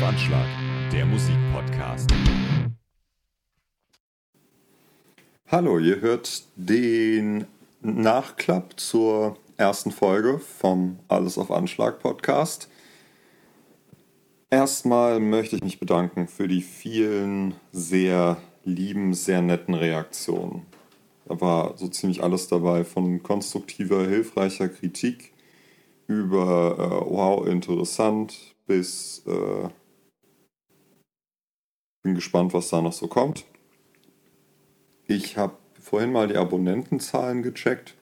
auf Anschlag, der Musikpodcast. Hallo, ihr hört den Nachklapp zur ersten Folge vom Alles auf Anschlag Podcast. Erstmal möchte ich mich bedanken für die vielen sehr lieben, sehr netten Reaktionen. Da war so ziemlich alles dabei, von konstruktiver, hilfreicher Kritik über äh, wow, interessant bis äh, bin gespannt, was da noch so kommt. Ich habe vorhin mal die Abonnentenzahlen gecheckt.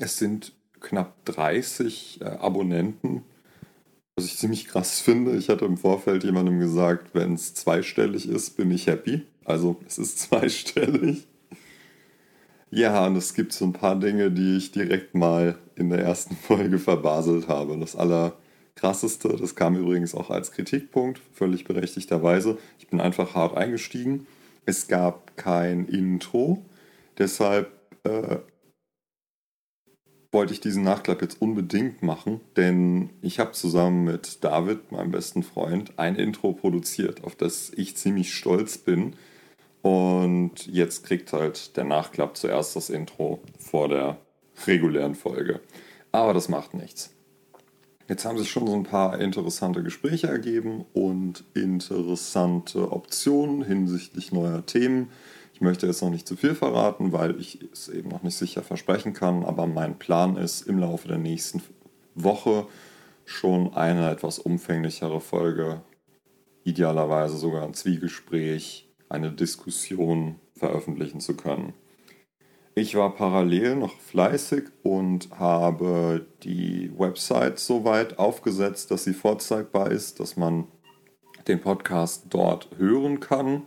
Es sind knapp 30 äh, Abonnenten, was ich ziemlich krass finde. Ich hatte im Vorfeld jemandem gesagt, wenn es zweistellig ist, bin ich happy. Also es ist zweistellig. Ja, und es gibt so ein paar Dinge, die ich direkt mal in der ersten Folge verbaselt habe. Das allerkrasseste, das kam übrigens auch als Kritikpunkt, völlig berechtigterweise. Ich bin einfach hart eingestiegen. Es gab kein Intro, deshalb äh, wollte ich diesen Nachklapp jetzt unbedingt machen, denn ich habe zusammen mit David, meinem besten Freund, ein Intro produziert, auf das ich ziemlich stolz bin und jetzt kriegt halt der Nachklapp zuerst das Intro vor der regulären Folge. Aber das macht nichts. Jetzt haben sich schon so ein paar interessante Gespräche ergeben und interessante Optionen hinsichtlich neuer Themen. Ich möchte jetzt noch nicht zu viel verraten, weil ich es eben noch nicht sicher versprechen kann, aber mein Plan ist, im Laufe der nächsten Woche schon eine etwas umfänglichere Folge, idealerweise sogar ein Zwiegespräch eine Diskussion veröffentlichen zu können. Ich war parallel noch fleißig und habe die Website so weit aufgesetzt, dass sie vorzeigbar ist, dass man den Podcast dort hören kann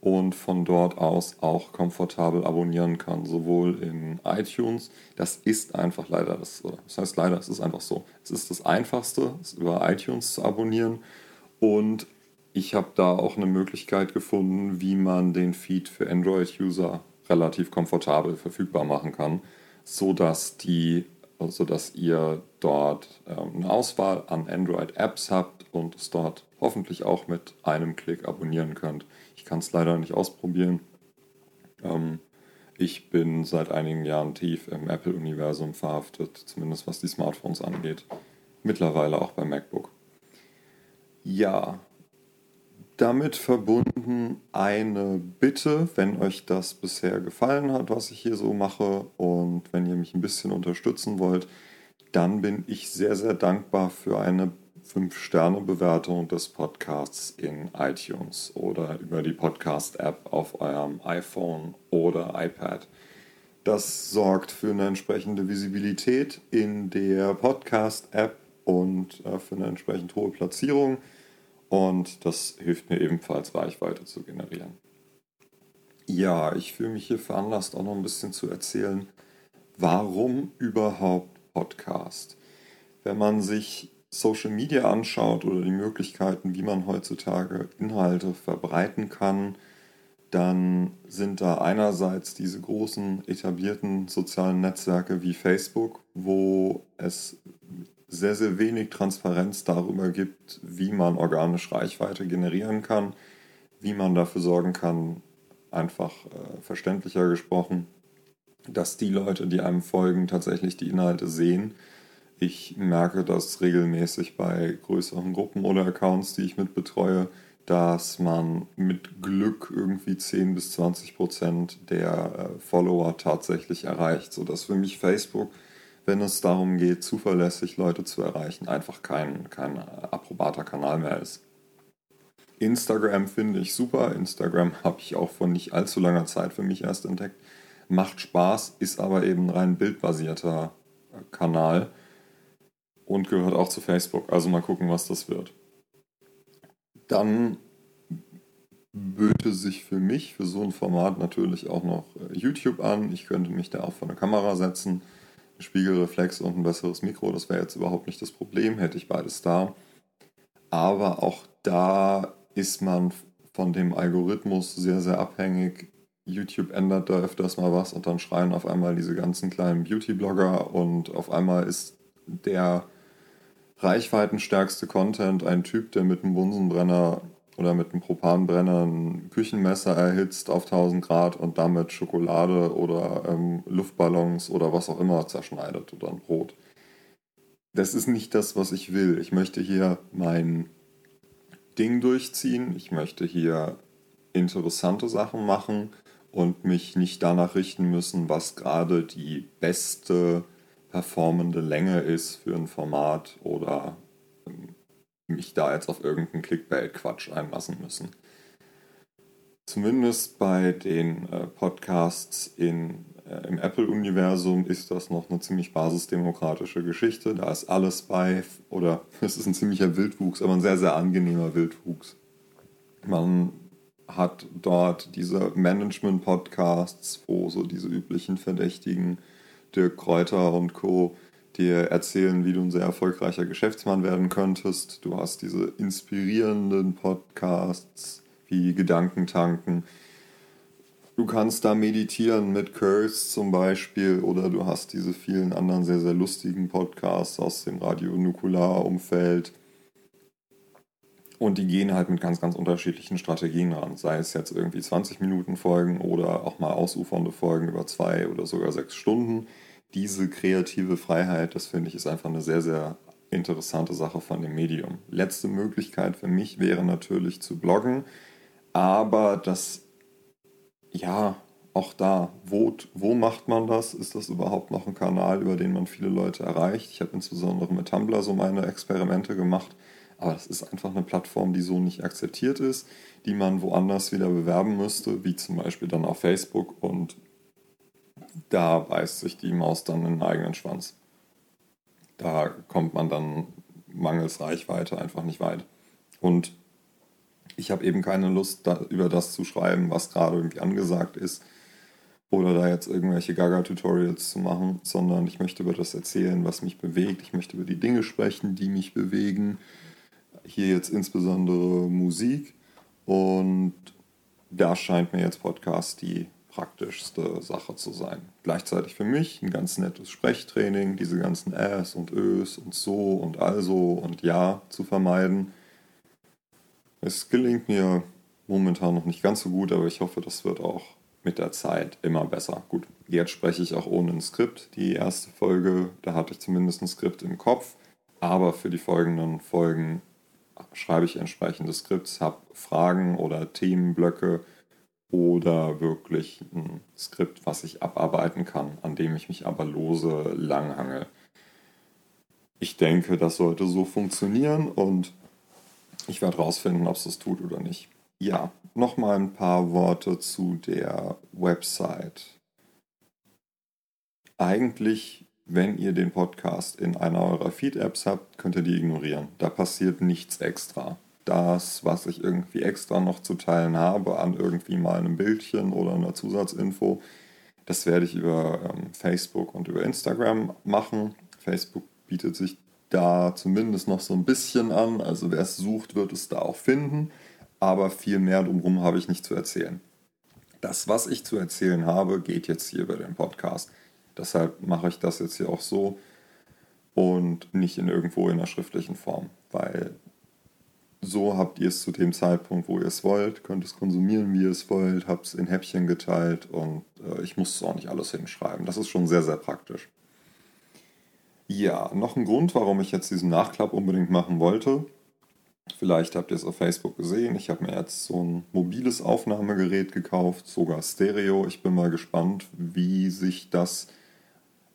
und von dort aus auch komfortabel abonnieren kann, sowohl in iTunes. Das ist einfach leider, das, das heißt leider, es ist einfach so. Es ist das Einfachste, es über iTunes zu abonnieren und ich habe da auch eine Möglichkeit gefunden, wie man den Feed für Android-User relativ komfortabel verfügbar machen kann, sodass die sodass ihr dort ähm, eine Auswahl an Android-Apps habt und es dort hoffentlich auch mit einem Klick abonnieren könnt. Ich kann es leider nicht ausprobieren. Ähm, ich bin seit einigen Jahren tief im Apple-Universum verhaftet, zumindest was die Smartphones angeht. Mittlerweile auch beim MacBook. Ja, damit verbunden eine Bitte, wenn euch das bisher gefallen hat, was ich hier so mache und wenn ihr mich ein bisschen unterstützen wollt, dann bin ich sehr, sehr dankbar für eine 5-Sterne-Bewertung des Podcasts in iTunes oder über die Podcast-App auf eurem iPhone oder iPad. Das sorgt für eine entsprechende Visibilität in der Podcast-App und äh, für eine entsprechend hohe Platzierung. Und das hilft mir ebenfalls, Reichweite zu generieren. Ja, ich fühle mich hier veranlasst, auch noch ein bisschen zu erzählen, warum überhaupt Podcast. Wenn man sich Social Media anschaut oder die Möglichkeiten, wie man heutzutage Inhalte verbreiten kann, dann sind da einerseits diese großen etablierten sozialen Netzwerke wie Facebook, wo es sehr, sehr wenig Transparenz darüber gibt, wie man organisch Reichweite generieren kann, wie man dafür sorgen kann, einfach äh, verständlicher gesprochen, dass die Leute, die einem folgen, tatsächlich die Inhalte sehen. Ich merke das regelmäßig bei größeren Gruppen oder Accounts, die ich mitbetreue, dass man mit Glück irgendwie 10 bis 20 Prozent der äh, Follower tatsächlich erreicht, sodass für mich Facebook wenn es darum geht, zuverlässig Leute zu erreichen, einfach kein, kein approbater Kanal mehr ist. Instagram finde ich super. Instagram habe ich auch vor nicht allzu langer Zeit für mich erst entdeckt. Macht Spaß, ist aber eben ein rein bildbasierter Kanal und gehört auch zu Facebook. Also mal gucken, was das wird. Dann böte sich für mich, für so ein Format natürlich auch noch YouTube an. Ich könnte mich da auch vor eine Kamera setzen Spiegelreflex und ein besseres Mikro. Das wäre jetzt überhaupt nicht das Problem, hätte ich beides da. Aber auch da ist man von dem Algorithmus sehr, sehr abhängig. YouTube ändert da öfters mal was und dann schreien auf einmal diese ganzen kleinen Beauty-Blogger und auf einmal ist der reichweitenstärkste Content ein Typ, der mit einem Bunsenbrenner oder mit einem Propanbrenner ein Küchenmesser erhitzt auf 1000 Grad und damit Schokolade oder ähm, Luftballons oder was auch immer zerschneidet oder ein Brot. Das ist nicht das, was ich will. Ich möchte hier mein Ding durchziehen. Ich möchte hier interessante Sachen machen und mich nicht danach richten müssen, was gerade die beste performende Länge ist für ein Format oder ähm, mich da jetzt auf irgendeinen Clickbait-Quatsch einlassen müssen. Zumindest bei den äh, Podcasts in, äh, im Apple-Universum ist das noch eine ziemlich basisdemokratische Geschichte. Da ist alles bei, oder es ist ein ziemlicher Wildwuchs, aber ein sehr, sehr angenehmer Wildwuchs. Man hat dort diese Management-Podcasts, wo so diese üblichen Verdächtigen Dirk Kräuter und Co. dir erzählen, wie du ein sehr erfolgreicher Geschäftsmann werden könntest. Du hast diese inspirierenden Podcasts wie Gedankentanken. Du kannst da meditieren mit Curse zum Beispiel oder du hast diese vielen anderen sehr, sehr lustigen Podcasts aus dem Radio-Nukular-Umfeld. Und die gehen halt mit ganz, ganz unterschiedlichen Strategien ran. Sei es jetzt irgendwie 20 Minuten Folgen oder auch mal ausufernde Folgen über zwei oder sogar sechs Stunden. Diese kreative Freiheit, das finde ich, ist einfach eine sehr, sehr interessante Sache von dem Medium. Letzte Möglichkeit für mich wäre natürlich zu bloggen, aber das, ja, auch da, wo, wo macht man das? Ist das überhaupt noch ein Kanal, über den man viele Leute erreicht? Ich habe insbesondere mit Tumblr so meine Experimente gemacht aber das ist einfach eine Plattform, die so nicht akzeptiert ist, die man woanders wieder bewerben müsste, wie zum Beispiel dann auf Facebook. Und da beißt sich die Maus dann in den eigenen Schwanz. Da kommt man dann mangels Reichweite einfach nicht weit. Und ich habe eben keine Lust, da, über das zu schreiben, was gerade irgendwie angesagt ist oder da jetzt irgendwelche Gaga-Tutorials zu machen, sondern ich möchte über das erzählen, was mich bewegt. Ich möchte über die Dinge sprechen, die mich bewegen hier jetzt insbesondere Musik und da scheint mir jetzt Podcast die praktischste Sache zu sein. Gleichzeitig für mich ein ganz nettes Sprechtraining, diese ganzen Äs und Ös und so und also und ja zu vermeiden. Es gelingt mir momentan noch nicht ganz so gut, aber ich hoffe, das wird auch mit der Zeit immer besser. Gut, jetzt spreche ich auch ohne ein Skript. Die erste Folge, da hatte ich zumindest ein Skript im Kopf, aber für die folgenden Folgen schreibe ich entsprechende Skripts, habe Fragen oder Themenblöcke oder wirklich ein Skript, was ich abarbeiten kann, an dem ich mich aber lose langhange. Ich denke, das sollte so funktionieren und ich werde rausfinden, ob es das tut oder nicht. Ja, nochmal ein paar Worte zu der Website. Eigentlich wenn ihr den Podcast in einer eurer Feed-Apps habt, könnt ihr die ignorieren. Da passiert nichts extra. Das, was ich irgendwie extra noch zu teilen habe, an irgendwie mal einem Bildchen oder einer Zusatzinfo, das werde ich über ähm, Facebook und über Instagram machen. Facebook bietet sich da zumindest noch so ein bisschen an. Also wer es sucht, wird es da auch finden. Aber viel mehr drumherum habe ich nicht zu erzählen. Das, was ich zu erzählen habe, geht jetzt hier über den Podcast. Deshalb mache ich das jetzt hier auch so und nicht in irgendwo in der schriftlichen Form, weil so habt ihr es zu dem Zeitpunkt, wo ihr es wollt, könnt es konsumieren, wie ihr es wollt, habt es in Häppchen geteilt und äh, ich muss es auch nicht alles hinschreiben. Das ist schon sehr, sehr praktisch. Ja, noch ein Grund, warum ich jetzt diesen Nachklapp unbedingt machen wollte. Vielleicht habt ihr es auf Facebook gesehen. Ich habe mir jetzt so ein mobiles Aufnahmegerät gekauft, sogar Stereo. Ich bin mal gespannt, wie sich das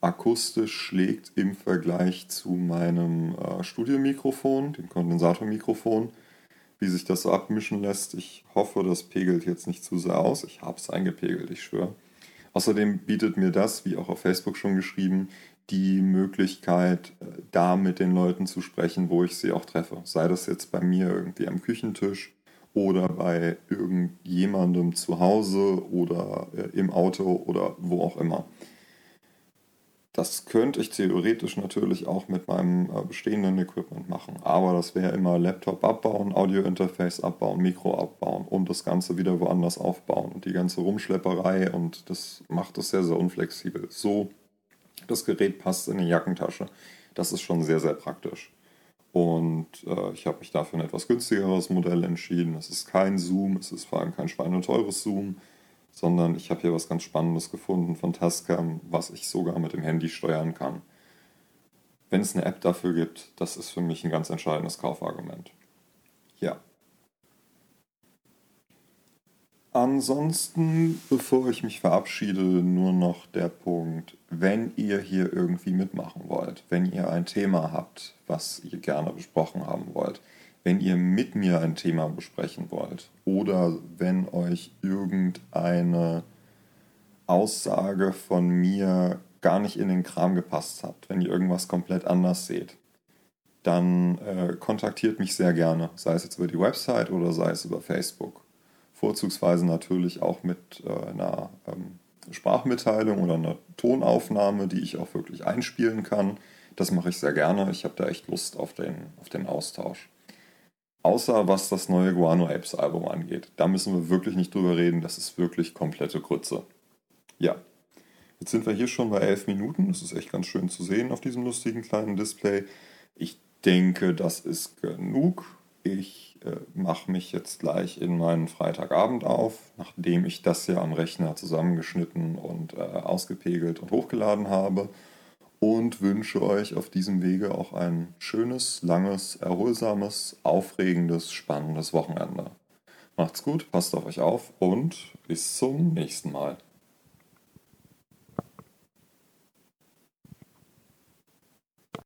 akustisch schlägt im Vergleich zu meinem äh, Studiomikrofon, dem Kondensatormikrofon, wie sich das so abmischen lässt. Ich hoffe, das pegelt jetzt nicht zu sehr aus. Ich habe es eingepegelt, ich schwöre. Außerdem bietet mir das, wie auch auf Facebook schon geschrieben, die Möglichkeit, äh, da mit den Leuten zu sprechen, wo ich sie auch treffe. Sei das jetzt bei mir irgendwie am Küchentisch oder bei irgendjemandem zu Hause oder äh, im Auto oder wo auch immer. Das könnte ich theoretisch natürlich auch mit meinem äh, bestehenden Equipment machen, aber das wäre immer Laptop abbauen, Audio-Interface abbauen, Mikro abbauen und das Ganze wieder woanders aufbauen und die ganze Rumschlepperei und das macht es sehr, sehr unflexibel. So, das Gerät passt in die Jackentasche. Das ist schon sehr, sehr praktisch. Und äh, ich habe mich dafür ein etwas günstigeres Modell entschieden. Es ist kein Zoom, es ist vor allem kein schweineteures Zoom, sondern ich habe hier was ganz Spannendes gefunden von Tascam, was ich sogar mit dem Handy steuern kann. Wenn es eine App dafür gibt, das ist für mich ein ganz entscheidendes Kaufargument. Ja. Ansonsten, bevor ich mich verabschiede, nur noch der Punkt, wenn ihr hier irgendwie mitmachen wollt, wenn ihr ein Thema habt, was ihr gerne besprochen haben wollt, wenn ihr mit mir ein Thema besprechen wollt oder wenn euch irgendeine Aussage von mir gar nicht in den Kram gepasst hat, wenn ihr irgendwas komplett anders seht, dann äh, kontaktiert mich sehr gerne, sei es jetzt über die Website oder sei es über Facebook vorzugsweise natürlich auch mit äh, einer ähm, Sprachmitteilung oder einer Tonaufnahme, die ich auch wirklich einspielen kann. Das mache ich sehr gerne. Ich habe da echt Lust auf den, auf den Austausch. Außer was das neue Guano Apes Album angeht. Da müssen wir wirklich nicht drüber reden. Das ist wirklich komplette Grütze. Ja. Jetzt sind wir hier schon bei elf Minuten. Das ist echt ganz schön zu sehen auf diesem lustigen kleinen Display. Ich denke, das ist genug. Ich äh, mache mich jetzt gleich in meinen Freitagabend auf, nachdem ich das hier am Rechner zusammengeschnitten und äh, ausgepegelt und hochgeladen habe. Und wünsche euch auf diesem Wege auch ein schönes, langes, erholsames, aufregendes, spannendes Wochenende. Macht's gut, passt auf euch auf und bis zum nächsten Mal.